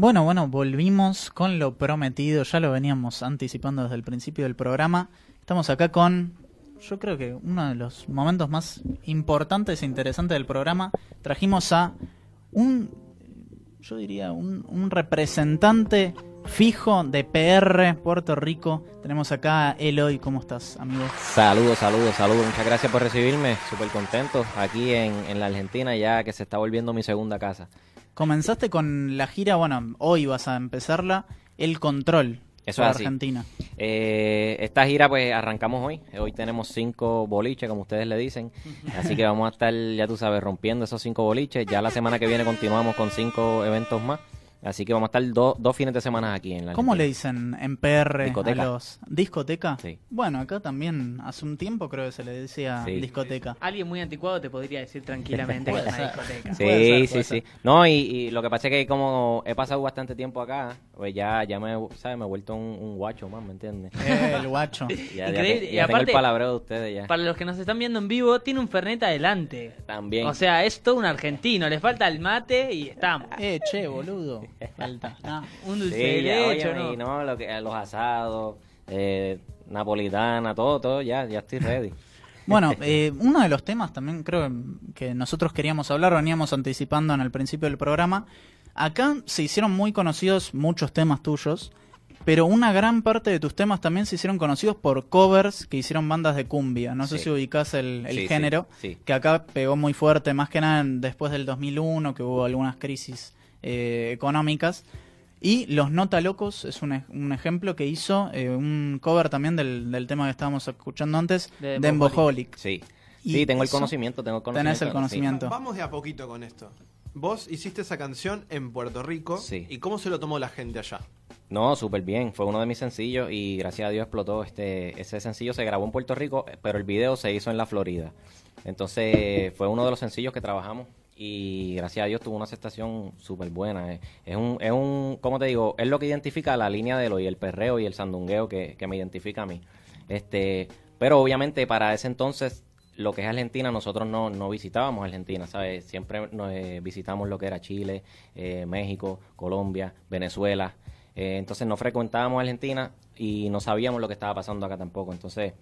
Bueno, bueno, volvimos con lo prometido, ya lo veníamos anticipando desde el principio del programa. Estamos acá con, yo creo que uno de los momentos más importantes e interesantes del programa. Trajimos a un, yo diría, un, representante fijo de PR Puerto Rico. Tenemos acá a Eloy, ¿cómo estás, amigo? Saludos, saludos, saludos. Muchas gracias por recibirme. Súper contento aquí en, en la Argentina, ya que se está volviendo mi segunda casa. Comenzaste con la gira, bueno, hoy vas a empezarla, El Control. Eso es así. Argentina. Eh, esta gira pues arrancamos hoy. Hoy tenemos cinco boliches, como ustedes le dicen. Así que vamos a estar, ya tú sabes, rompiendo esos cinco boliches. Ya la semana que viene continuamos con cinco eventos más. Así que vamos a estar do- dos fines de semana aquí en la ¿Cómo le dicen en PR Discoteca. a los discoteca? Sí. Bueno, acá también hace un tiempo creo que se le decía Sí. discoteca. Alguien muy anticuado te podría decir tranquilamente que es una discoteca. Sí, Puede ser, sí, puede sí. ser. No, y, y lo que pasa es que como he pasado bastante tiempo acá, pues ya, ya me, ¿sabes? Me he vuelto un, un guacho más, ¿me entiendes? Eh, el guacho. Ya, ya Y ya tengo aparte- el palabreo de ustedes ya. Para los que nos están viendo en vivo, tiene un Fernet adelante. También. O sea, es todo un argentino. Le falta el mate y estamos. Eh, che, boludo. Falta. Un dulce Sí, de ya, leche, óyeme, ¿no? y no, lo que, los asados, eh, napolitana, todo, todo, ya, ya estoy ready. Bueno, eh, uno de los temas también creo que nosotros queríamos hablar, veníamos anticipando en el principio del programa. Acá se hicieron muy conocidos muchos temas tuyos, pero una gran parte de tus temas también se hicieron conocidos por covers que hicieron bandas de cumbia. No sé Sí. si ubicás el, el Sí, sí, género, sí. que acá pegó muy fuerte, más que nada después del 2001, que hubo algunas crisis eh, económicas. Y Los Nota Locos es un, un ejemplo que hizo eh, un cover también del, del tema que estábamos escuchando antes, De de Emboholic. Sí. Y Sí, tengo el conocimiento, tengo el conocimiento. Tenés el conocimiento. Va- Vamos de a poquito con esto. Vos hiciste esa canción en Puerto Rico. Sí. ¿Y cómo se lo tomó la gente allá? No, súper bien. Fue uno de mis sencillos y gracias a Dios explotó. Este, ese sencillo se grabó en Puerto Rico, pero el video se hizo en la Florida. Entonces fue uno de los sencillos que trabajamos y gracias a Dios tuvo una aceptación súper buena. Es un, es un, ¿cómo te digo? Es lo que identifica la línea de lo y el perreo y el sandungueo que, que me identifica a mí. Este, pero obviamente para ese entonces lo que es Argentina, nosotros no, no visitábamos Argentina, ¿sabes? Siempre nos, eh, visitamos lo que era Chile, eh, México, Colombia, Venezuela. Eh, entonces no frecuentábamos Argentina y no sabíamos lo que estaba pasando acá tampoco. Entonces,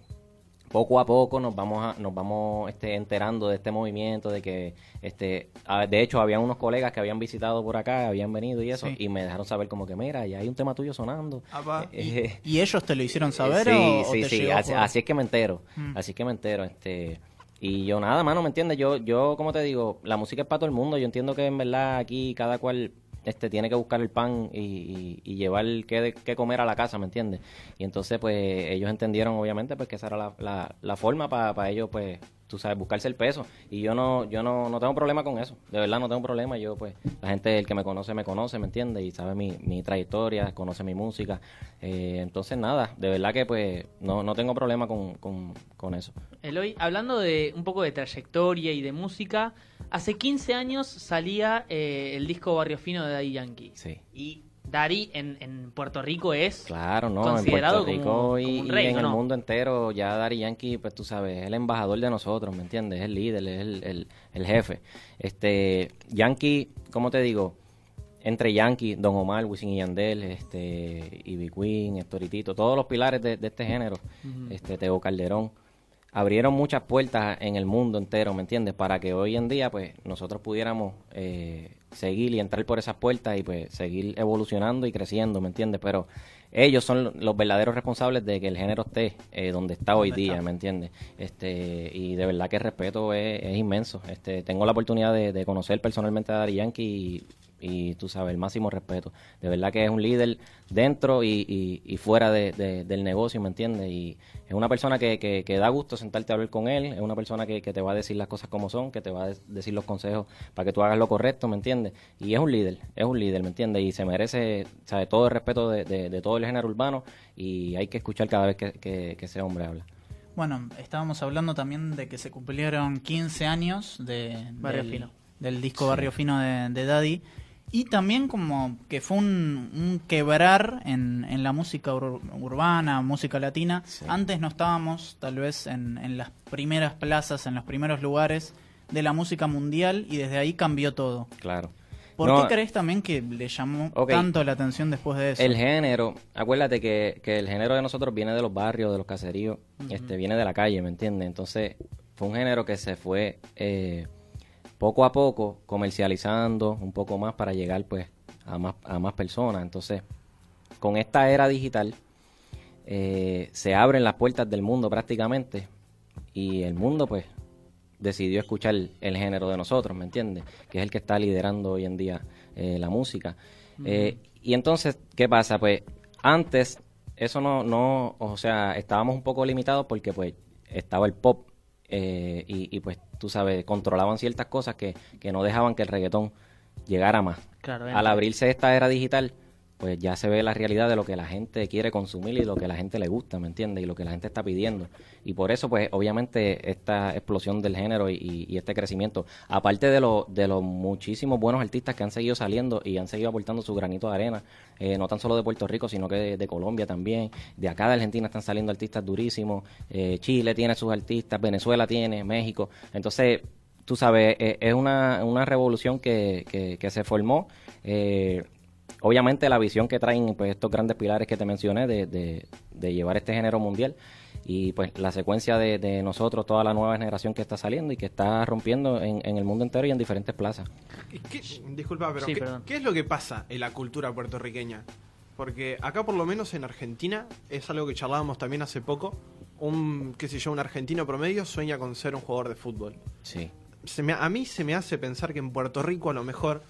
poco a poco nos vamos a, nos vamos este, enterando de este movimiento, de que, este, a- de hecho, había unos colegas que habían visitado por acá, habían venido y eso, Sí. y me dejaron saber como que, mira, ya hay un tema tuyo sonando. Apa. Eh, ¿Y ellos te lo hicieron saber sí, o, o sí, te sí, llegó así, por- así es que me entero, Mm. así es que me entero, este, y yo nada, mano, ¿me entiendes? Yo, yo, como te digo, la música es para todo el mundo, yo entiendo que en verdad aquí cada cual, este, tiene que buscar el pan y, y, y llevar qué, qué comer a la casa, ¿me entiendes? Y entonces, pues, ellos entendieron, obviamente, pues, que esa era la, la, forma para ellos, pues, tú sabes, buscarse el peso. Y yo no, yo no, no tengo problema con eso. De verdad no tengo problema. Yo, pues, la gente, el que me conoce, me conoce, ¿me entiende? Y sabe mi, mi trayectoria, conoce mi música. Eh, entonces, nada, de verdad que, pues, no, no tengo problema con, con, con eso. Eloy, hablando de un poco de trayectoria y de música, hace 15 años salía eh, el disco Barrio Fino de Daddy Yankee. Sí. Y Daddy en, en Puerto Rico es Claro, ¿no? Considerado en Puerto como- Rico y, como un y rey, en ¿o el mundo entero, ya Daddy Yankee, pues tú sabes, es el embajador de nosotros, ¿me entiendes? Es el líder, es el, el, el jefe. Este, Yankee, ¿cómo te digo? Entre Yankee, Don Omar, Wisin y Yandel, este, Ivy Queen, Estoritito, todos los pilares de, de este género, este, Teo Calderón, abrieron muchas puertas en el mundo entero, ¿me entiendes? Para que hoy en día, pues, nosotros pudiéramos eh, seguir y entrar por esas puertas y, pues, seguir evolucionando y creciendo, ¿me entiendes? Pero ellos son lo- los verdaderos responsables de que el género esté eh, donde está hoy día, está. ¿me entiendes? Este, y de verdad que el respeto es, es inmenso. Este, tengo la oportunidad de, de conocer personalmente a Daddy Yankee y, y, tú sabes, el máximo respeto. De verdad que es un líder dentro y, y, y fuera de- de- del negocio, ¿me entiendes? Y es una persona que, que, que da gusto sentarte a hablar con él, es una persona que, que te va a decir las cosas como son, que te va a decir los consejos para que tú hagas lo correcto, ¿me entiendes? Y es un líder, es un líder, ¿me entiendes? Y se merece, sabe, todo el respeto de, de- de todo el género urbano y hay que escuchar cada vez que, que- que ese hombre habla. Bueno, estábamos hablando también de que se cumplieron 15 años de, Barrio del, Fino. del disco Barrio Fino de, de Daddy. Y también como que fue un, un quebrar en, en la música ur- urbana, música latina. Antes no estábamos tal vez en, en las primeras plazas, en los primeros lugares de la música mundial y desde ahí cambió todo. Claro. ¿Por No, qué crees también que le llamó tanto la atención después de eso? El género, acuérdate que, que el género de nosotros viene de los barrios, de los caseríos, este viene de la calle, ¿me entiendes? Entonces, fue un género que se fue eh, poco a poco comercializando un poco más para llegar pues a más, a más personas. Entonces, con esta era digital, eh, se abren las puertas del mundo prácticamente y el mundo pues decidió escuchar el género de nosotros, ¿me entiendes? Que es el que está liderando hoy en día eh, la música. Eh, y entonces, ¿qué pasa? Pues antes eso no, no, o sea, estábamos un poco limitados porque pues estaba el pop eh, y, y, pues tú sabes, controlaban ciertas cosas que, que no dejaban que el reggaetón llegara más. Claro, Al abrirse esta era digital, pues ya se ve la realidad de lo que la gente quiere consumir y lo que la gente le gusta, ¿me entiendes? Y lo que la gente está pidiendo. Y por eso, pues, obviamente, esta explosión del género y, este crecimiento, aparte de, lo- de los muchísimos buenos artistas que han seguido saliendo y han seguido aportando su granito de arena, eh, no tan solo de Puerto Rico, sino que de, de Colombia también, de acá de Argentina están saliendo artistas durísimos, eh, Chile tiene sus artistas, Venezuela tiene, México. Entonces, tú sabes, eh, es una, una revolución que, que, que se formó. eh, obviamente la visión que traen pues estos grandes pilares que te mencioné de, de- de llevar este género mundial y pues la secuencia de, de nosotros, toda la nueva generación que está saliendo y que está rompiendo en, en el mundo entero y en diferentes plazas. ¿Y qué- disculpa, pero Sí, ¿qué, perdón. qué es lo que pasa en la cultura puertorriqueña? Porque acá por lo menos en Argentina es algo que charlábamos también hace poco. Un, qué sé yo, un argentino promedio sueña con ser un jugador de fútbol. Sí. Se me- a mí se me hace pensar que en Puerto Rico a lo mejor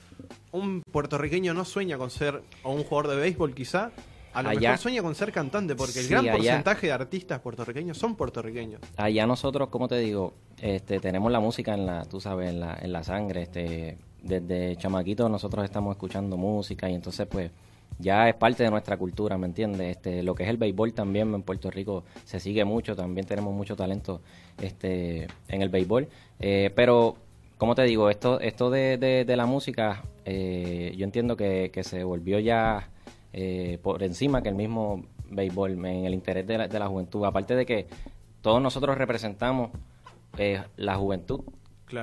un puertorriqueño no sueña con ser o un jugador de béisbol quizá, a lo Allá- mejor sueña con ser cantante porque el Sí, gran allá- porcentaje de artistas puertorriqueños son puertorriqueños. Allá nosotros, como te digo, este, tenemos la música en la, tú sabes, en la, en la sangre. Este, desde chamaquitos nosotros estamos escuchando música y entonces pues ya es parte de nuestra cultura, ¿me entiendes? Este, lo que es el béisbol también en Puerto Rico se sigue mucho, también tenemos mucho talento este, en el béisbol. Eh, pero, como te digo, esto, esto de, de- de la música, eh, yo entiendo que, que se volvió ya eh, por encima que el mismo béisbol en el interés de la, de la juventud. Aparte de que todos nosotros representamos eh, la juventud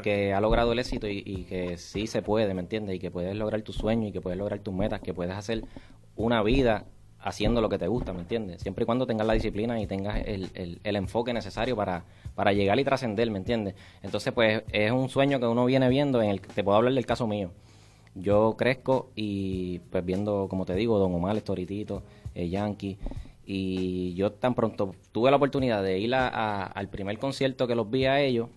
Que ha logrado el éxito y, que sí se puede, ¿me entiendes? Y que puedes lograr tus sueños y que puedes lograr tus metas, que puedes hacer una vida haciendo lo que te gusta, ¿me entiendes? Siempre y cuando tengas la disciplina y tengas el, el- enfoque necesario para, para llegar y trascender, ¿me entiendes? Entonces, pues es un sueño que uno viene viendo, en el te puedo hablar del caso mío. Yo crezco y pues viendo, como te digo, Don Omar, Toritito, eh, Yankee, y yo tan pronto tuve la oportunidad de ir a- al primer concierto que los vi a ellos,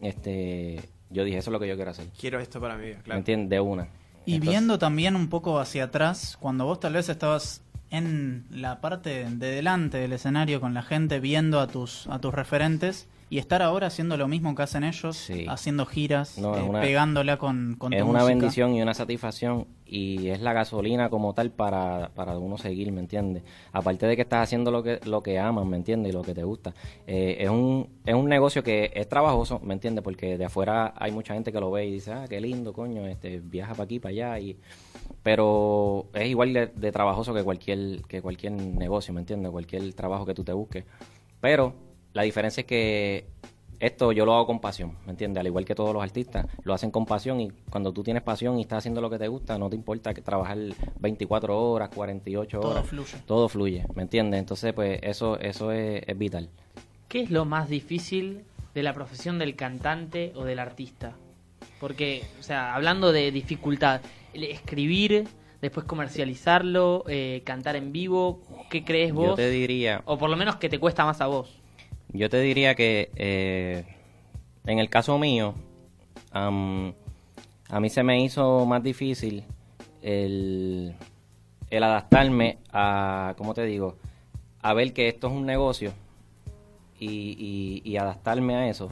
este, yo dije, eso es lo que yo quiero hacer. Quiero esto para mi vida, ¿Me claro. entiendes? De una. Y Entonces, viendo también un poco hacia atrás, cuando vos tal vez estabas en la parte de delante del escenario con la gente viendo a tus a tus referentes y estar ahora haciendo lo mismo que hacen ellos, Sí. haciendo giras, No, eh, una- pegándola con, con es tu una música. bendición y una satisfacción y es la gasolina como tal para, para uno seguir, ¿me entiendes? Aparte de que estás haciendo lo que lo que amas, ¿me entiendes? Y lo que te gusta. Eh, es, un, es un negocio que es trabajoso, ¿me entiendes? Porque de afuera hay mucha gente que lo ve y dice, ah, qué lindo, coño, este viaja para aquí, para allá. y Pero es igual de, de trabajoso que cualquier, que cualquier negocio, ¿me entiendes? Cualquier trabajo que tú te busques. Pero la diferencia es que esto yo lo hago con pasión, ¿me entiendes? Al igual que todos los artistas, lo hacen con pasión y cuando tú tienes pasión y estás haciendo lo que te gusta, no te importa que trabajar 24 horas, 48 Todo horas. fluye. Todo fluye, ¿me entiendes? Entonces, pues eso eso es, es vital. ¿Qué es lo más difícil de la profesión del cantante o del artista? Porque, o sea, hablando de dificultad, el escribir, después comercializarlo, eh, cantar en vivo, ¿qué crees vos? Yo te diría, O por lo menos que te cuesta más a vos. Yo te diría que eh, en el caso mío, am, a mí se me hizo más difícil el, el adaptarme a, ¿cómo te digo? A ver que esto es un negocio y, y- y adaptarme a eso.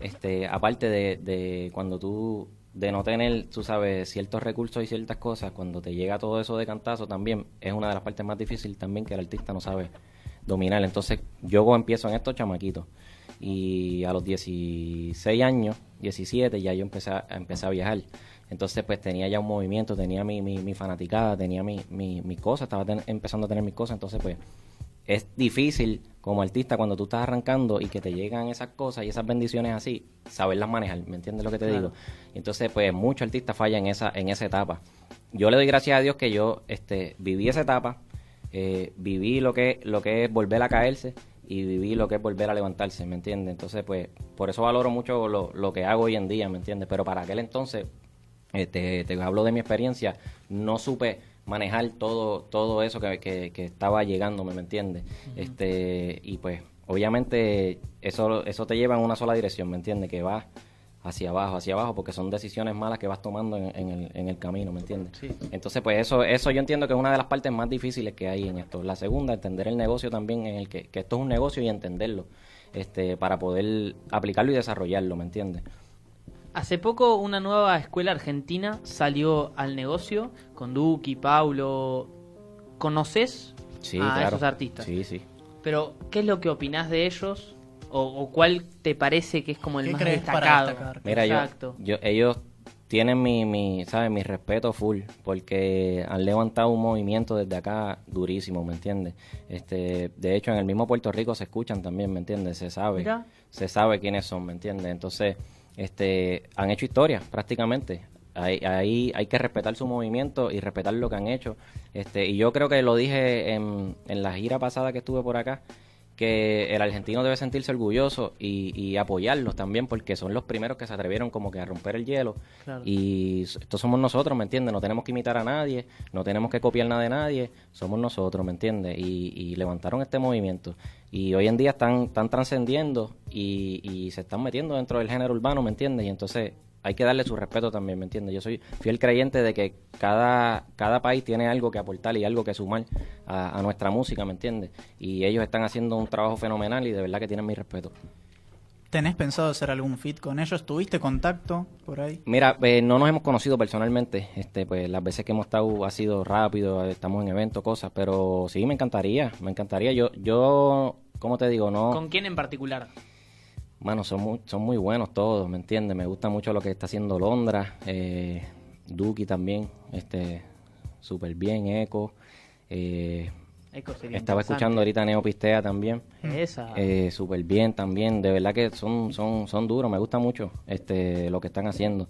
Este, aparte de, de cuando tú, de no tener, tú sabes, ciertos recursos y ciertas cosas, cuando te llega todo eso de cantazo también, es una de las partes más difíciles también que el artista no sabe dominar. Entonces, yo empiezo en estos chamaquitos y a los 16 años, 17, ya yo empecé a, empecé a viajar. Entonces, pues tenía ya un movimiento, tenía mi, mi, mi fanaticada, tenía mi, mi, mi cosa, estaba ten- empezando a tener mis cosas. Entonces, pues es difícil como artista cuando tú estás arrancando y que te llegan esas cosas y esas bendiciones así, saberlas manejar, ¿me entiendes lo que te Claro. digo? Entonces, pues muchos artistas fallan en esa, en esa etapa. Yo le doy gracias a Dios que yo este, viví esa etapa, eh, viví lo que, lo que es volver a caerse y viví lo que es volver a levantarse, ¿me entiendes? Entonces, pues, por eso valoro mucho lo, lo que hago hoy en día, ¿me entiendes? Pero para aquel entonces, este, te hablo de mi experiencia, no supe manejar todo todo eso que, que, que estaba llegándome, ¿me entiendes? este Y pues, obviamente, eso, eso te lleva en una sola dirección, ¿me entiendes? Que vas hacia abajo, hacia abajo, porque son decisiones malas que vas tomando en, en el, en el camino, ¿me entiendes? Sí. Entonces, pues eso, eso yo entiendo que es una de las partes más difíciles que hay en esto. La segunda, entender el negocio también, en el que, que esto es un negocio y entenderlo, este, para poder aplicarlo y desarrollarlo, ¿me entiendes? Hace poco una nueva escuela argentina salió al negocio con Duki, Paulo. ¿Conoces Sí, a claro. Esos artistas? Sí, sí. Pero, ¿qué es lo que opinás de ellos? ¿O, o cuál te parece que es como el ¿Qué más destacado? destacar? Mira, yo, ellos tienen mi, mi, ¿sabes? Mi respeto full, porque han levantado un movimiento desde acá durísimo, ¿me entiendes? Este, de hecho, en el mismo Puerto Rico se escuchan también, ¿me entiendes? Se sabe, Mira. se sabe quiénes son, ¿me entiendes? Entonces, este, han hecho historia prácticamente. Ahí, ahí hay que respetar su movimiento y respetar lo que han hecho. Este, y yo creo que lo dije en, en la gira pasada que estuve por acá, que el argentino debe sentirse orgulloso y, y apoyarlos también porque son los primeros que se atrevieron como que a romper el hielo Claro. y estos somos nosotros, ¿me entiendes? No tenemos que imitar a nadie, no tenemos que copiar nada de nadie, somos nosotros, ¿me entiendes? Y, y levantaron este movimiento y hoy en día están, están trascendiendo y, y se están metiendo dentro del género urbano, ¿me entiendes? Y entonces hay que darle su respeto también, ¿me entiendes? Yo soy fiel creyente de que cada, cada país tiene algo que aportar y algo que sumar a, a nuestra música, ¿me entiendes? Y ellos están haciendo un trabajo fenomenal y de verdad que tienen mi respeto. ¿Tenés pensado hacer algún fit con ellos? ¿Tuviste contacto por ahí? Mira, eh, no nos hemos conocido personalmente, este, pues las veces que hemos estado ha sido rápido, estamos en eventos, cosas, pero sí me encantaría, me encantaría. Yo, yo, ¿cómo te digo? No, ¿Con quién en particular? Mano, son muy, son muy buenos todos, ¿me entiendes? Me gusta mucho lo que está haciendo Londra, eh, Duki también, este, súper bien, Eco. Eh, sería estaba escuchando ahorita Neopistea también, Esa. eh, súper bien también. De verdad que son, son, son duros, me gusta mucho este, lo que están haciendo.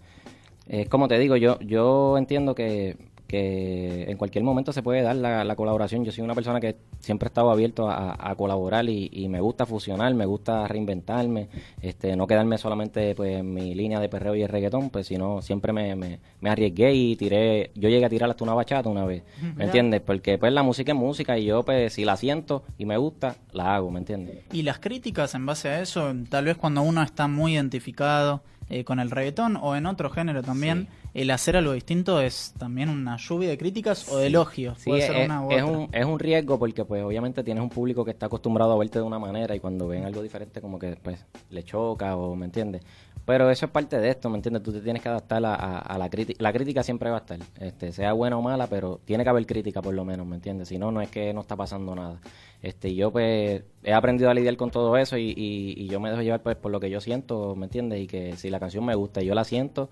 Es como te digo, yo, yo entiendo que, que en cualquier momento se puede dar la, la colaboración. Yo soy una persona que siempre he estado abierto a, a colaborar y, y me gusta fusionar, me gusta reinventarme, este, no quedarme solamente pues, en mi línea de perreo y el reggaetón, pues sino siempre me, me, me arriesgué y tiré, yo llegué a tirar hasta una bachata una vez, ¿me entiendes? Porque pues la música es música y yo pues si la siento y me gusta, la hago, ¿me entiendes? Y las críticas en base a eso, tal vez cuando uno está muy identificado eh, con el reggaetón o en otro género también, el hacer algo distinto es también una lluvia de críticas o de elogios. Sí, Puede es, ser una u es otra. un, es un riesgo porque pues obviamente tienes un público que está acostumbrado a verte de una manera y cuando ven algo diferente como que pues le choca o me entiendes. Pero eso es parte de esto, ¿me entiendes? Tú te tienes que adaptar a, a- a la crítica. La crítica siempre va a estar, este, sea buena o mala, pero tiene que haber crítica por lo menos, ¿me entiendes? Si no, no es que no está pasando nada. Este, yo pues he aprendido a lidiar con todo eso y, y- y yo me dejo llevar pues por lo que yo siento, ¿me entiendes? Y que si la canción me gusta y yo la siento,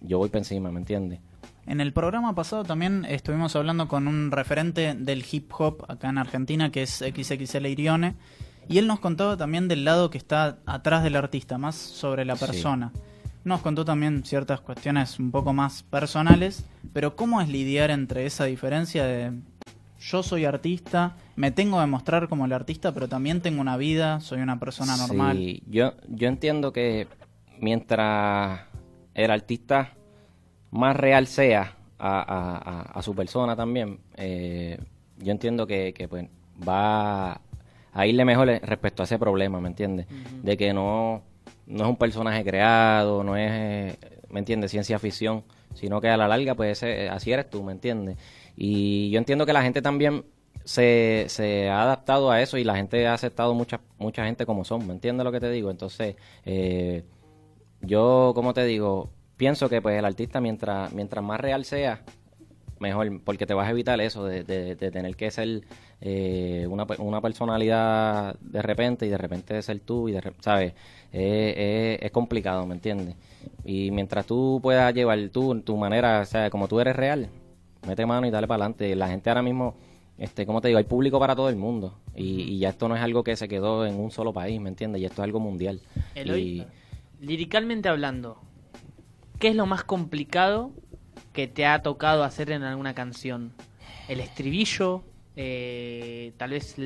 yo voy para encima, ¿me entiendes? En el programa pasado también estuvimos hablando con un referente del hip hop acá en Argentina, que es XXL Irione, y él nos contaba también del lado que está atrás del artista, más sobre la Sí. persona. Nos contó también ciertas cuestiones un poco más personales, pero ¿cómo es lidiar entre esa diferencia de yo soy artista, me tengo que mostrar como el artista, pero también tengo una vida, soy una persona normal? Sí, yo, yo entiendo que mientras el artista más real sea a, a- su persona también, eh, yo entiendo que, que, pues va a irle mejor respecto a ese problema, ¿me entiendes? De que no, no es un personaje creado, no es, ¿me entiendes? Ciencia ficción, sino que a la larga, pues ese- así eres tú, ¿me entiendes? Y yo entiendo que la gente también se, se ha adaptado a eso y la gente ha aceptado mucha, mucha gente como son, ¿me entiendes lo que te digo? Entonces, eh, yo, como te digo, pienso que pues el artista mientras, mientras más real sea, mejor, porque te vas a evitar eso de, de- de tener que ser eh, una, una personalidad de repente y de repente ser tú y de ¿sabes? Eh, eh, es complicado, ¿me entiendes? Y mientras tú puedas llevar tú, tu manera, o sea, como tú eres real, mete mano y dale para adelante. La gente ahora mismo este, como te digo, hay público para todo el mundo. Y, y ya esto no es algo que se quedó en un solo país, ¿me entiendes? Y esto es algo mundial. Eloy, líricamente hablando, ¿qué es lo más complicado que te ha tocado hacer en alguna canción? ¿El estribillo? Eh, ¿Tal vez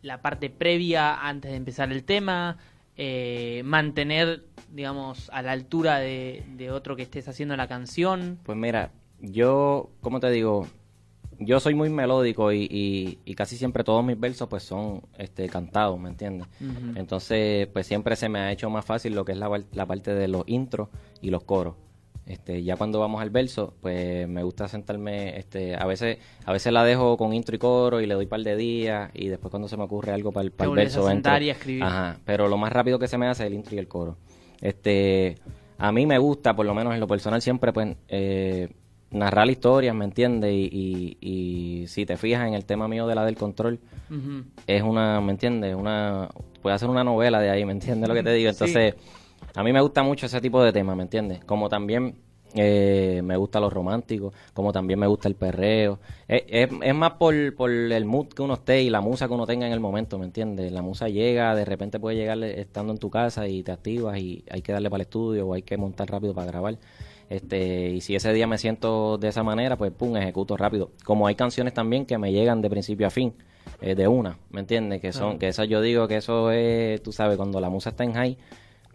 la parte previa antes de empezar el tema? Eh, ¿Mantener, digamos, a la altura de, de otro que estés haciendo la canción? Pues mira, yo, como te digo, yo soy muy melódico y, y- y casi siempre todos mis versos pues son este, cantados, ¿me entiendes? Ujú. Entonces, pues siempre se me ha hecho más fácil lo que es la, la parte de los intros y los coros. Este, ya cuando vamos al verso, pues me gusta sentarme, este, a veces, a veces la dejo con intro y coro y le doy par de días y después cuando se me ocurre algo para el, para el vuelves a verso sentar entro. y escribir. Ajá, pero lo más rápido que se me hace es el intro y el coro. Este, a mí me gusta, por lo menos en lo personal siempre, pues, eh, narrar historias, ¿me entiendes? Y, y, y si te fijas en el tema mío de la del control, es una, ¿me entiendes? Una, puede hacer una novela de ahí, ¿me entiendes lo que te digo? Sí. Entonces, a mí me gusta mucho ese tipo de temas, ¿me entiendes? Como también eh, me gusta lo romántico, como también me gusta el perreo. Es, es, es más por, por el mood que uno esté y la musa que uno tenga en el momento, ¿me entiendes? La musa llega, de repente puede llegar estando en tu casa y te activas y hay que darle para el estudio o hay que montar rápido para grabar. Este, y si ese día me siento de esa manera, pues pum, ejecuto rápido. Como hay canciones también que me llegan de principio a fin, eh, de una, ¿me entiendes? Que son, que eso yo digo que eso es, tú sabes, cuando la musa está en high,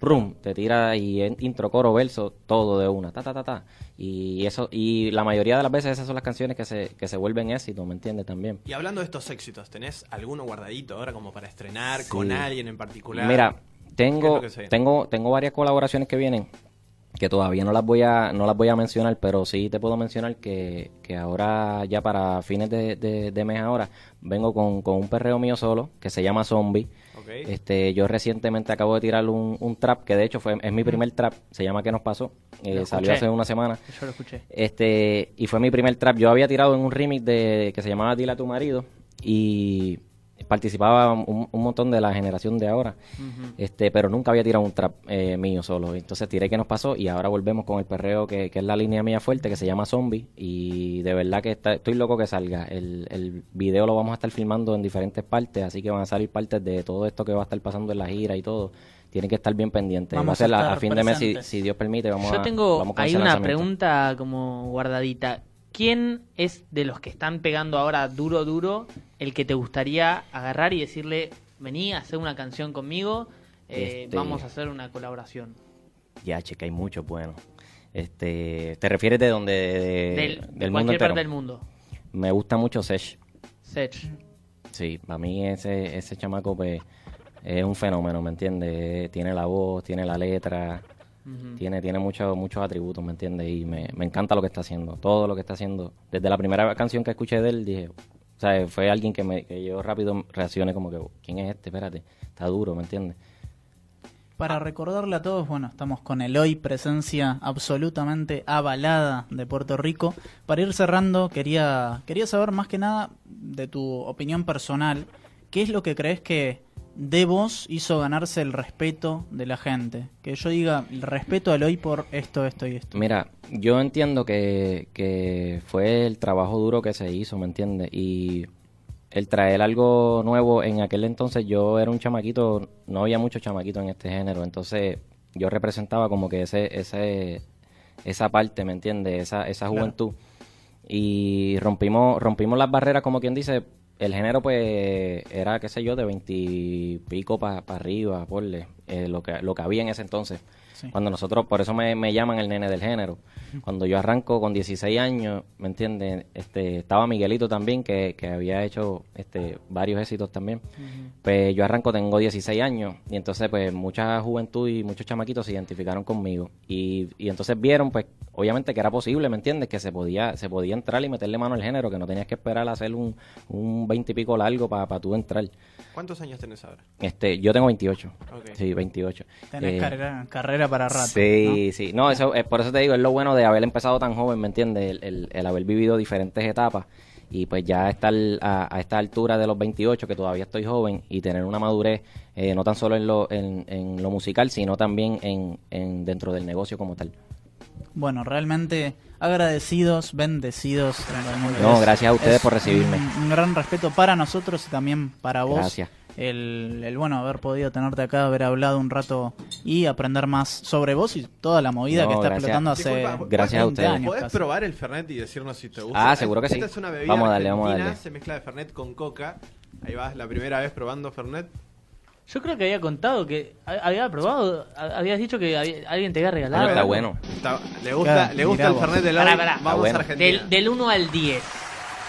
rum, te tira y en intro, coro, verso, todo de una, ta, ta, ta, ta. Y eso, y la mayoría de las veces esas son las canciones que se, que se vuelven éxito, ¿me entiendes? También. Y hablando de estos éxitos, ¿tenés alguno guardadito ahora como para estrenar con alguien en particular? Mira, ¿Qué es tengo, tengo, tengo varias colaboraciones que vienen que todavía no las voy a, no las voy a mencionar, pero sí te puedo mencionar que, que ahora ya para fines de, de, de mes ahora vengo con, con un perreo mío solo que se llama Zombie. Este, yo recientemente acabo de tirar un, un trap que de hecho fue es mi primer trap, se llama ¿Qué nos pasó? Eh, salió hace una semana. Yo lo escuché. Este, y fue mi primer trap. Yo había tirado en un remix de que se llamaba Dile a tu marido y participaba un, un montón de la generación de ahora. Este, pero nunca había tirado un trap eh, mío solo. Entonces tiré que nos pasó y ahora volvemos con el perreo que, que es la línea mía fuerte que se llama Zombie y de verdad que está- estoy loco que salga. El, el video lo vamos a estar filmando en diferentes partes, así que van a salir partes de todo esto que va a estar pasando en la gira y todo. Tienen que estar bien pendientes. Vamos va a ser a a, a fin de mes si, si Dios permite. Vamos Yo a, tengo vamos ahí ese una pregunta como guardadita. ¿Quién es de los que están pegando ahora duro, duro, el que te gustaría agarrar y decirle, vení a hacer una canción conmigo, eh, Este- vamos a hacer una colaboración? Ya, che, que hay muchos buenos. Este, ¿Te refieres de donde? De, del, del de mundo cualquier entero? parte del mundo. Me gusta mucho Sech. Sech. Sí, para mí ese, ese chamaco pues es un fenómeno, ¿me entiendes? Tiene la voz, tiene la letra, Tiene, tiene muchos muchos atributos, ¿me entiendes? Y me, me encanta lo que está haciendo, todo lo que está haciendo. Desde la primera canción que escuché de él dije, o sea, fue alguien que, me, que yo rápido reaccioné como que, ¿quién es este? Espérate, está duro, ¿me entiendes? Para recordarle a todos, bueno, estamos con Eloy, presencia absolutamente avalada de Puerto Rico. Para ir cerrando, quería, quería saber más que nada de tu opinión personal. ¿Qué es lo que crees que de vos hizo ganarse el respeto de la gente? Que yo diga el respeto a Eloy por esto, esto y esto. Mira, yo entiendo que, que fue el trabajo duro que se hizo, ¿me entiendes? Y el traer algo nuevo, en aquel entonces yo era un chamaquito, no había muchos chamaquitos en este género, entonces yo representaba como que ese, ese, esa parte, ¿me entiendes? Esa, esa Claro. juventud. Y rompimos, rompimos las barreras, como quien dice, el género pues era, qué sé yo, de veintipico para arriba, porle, eh, lo, que, lo que había en ese entonces. Sí. Cuando nosotros, por eso me, me llaman el nene del género. Cuando yo arranco con 16 años, ¿me entiendes? Este, estaba Miguelito también, que, que había hecho este, varios éxitos también. Pues yo arranco, tengo 16 años, y entonces pues mucha juventud y muchos chamaquitos se identificaron conmigo. Y, y entonces vieron, pues, obviamente que era posible, ¿me entiendes? Que se podía, se podía entrar y meterle mano al género, que no tenías que esperar a hacer un, un 20 y pico largo para tú entrar. ¿Cuántos años tenés ahora? Este, yo tengo 28. Ok. Sí, 28. Tenés Eh, carrera, carrera para rato. Sí, sí. No, eso, eh, por eso te digo, es lo bueno de haber empezado tan joven, ¿me entiendes? El, el- el haber vivido diferentes etapas y pues ya estar a, a esta altura de los 28, que todavía estoy joven, y tener una madurez, eh, no tan solo en lo, en, en lo musical, sino también en, en dentro del negocio como tal. bueno, realmente agradecidos, bendecidos. No, gracias a ustedes es por recibirme. Un, un gran respeto para nosotros y también para vos. Gracias. El, el, bueno haber podido tenerte acá, haber hablado un rato y aprender más sobre vos y toda la movida No, que está gracias. explotando hace Disculpa, Gracias a 20 ustedes. años ¿Podés casi. probar el Fernet y decirnos si te gusta? Ah, seguro que Esta sí. es una bebida Vamos a darle, vamos a argentina, darle. Se mezcla de Fernet con coca. Ahí vas, la primera vez probando Fernet. Yo creo que había contado que ha- había probado, ha- habías dicho que había- alguien te había regalado. Bueno, está bueno. Está- le gusta, Claro, le gusta el vos. Fernet del Pará, hoy. pará. Vamos bueno. a Argentina. Del, del 1 al 10.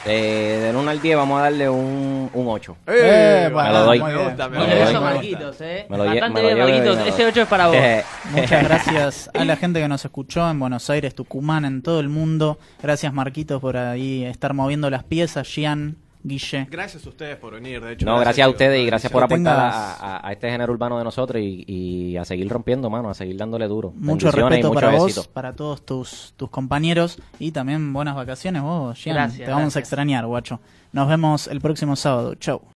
Eh, del 1 al 10 vamos a darle un, un 8. Eh, bueno, Me lo doy. Me gusta, me lo doy. Marquitos, eh. Me lo lle- Bastante bien, Marquitos. Ese doy. 8 es para vos. Eh, Muchas gracias a la gente que nos escuchó en Buenos Aires, Tucumán, en todo el mundo. Gracias Marquitos por ahí estar moviendo las piezas, Gian, Guille. Gracias a ustedes por venir, de hecho. No, gracias a ustedes y gracias por aportar a, a- a este género urbano de nosotros y, y a seguir rompiendo, mano, a seguir dándole duro. Mucho respeto mucho para éxito. vos, para todos tus, tus compañeros y también buenas vacaciones vos, Gian. Gracias, Te vamos a gracias. extrañar, guacho. Nos vemos el próximo sábado. Chau.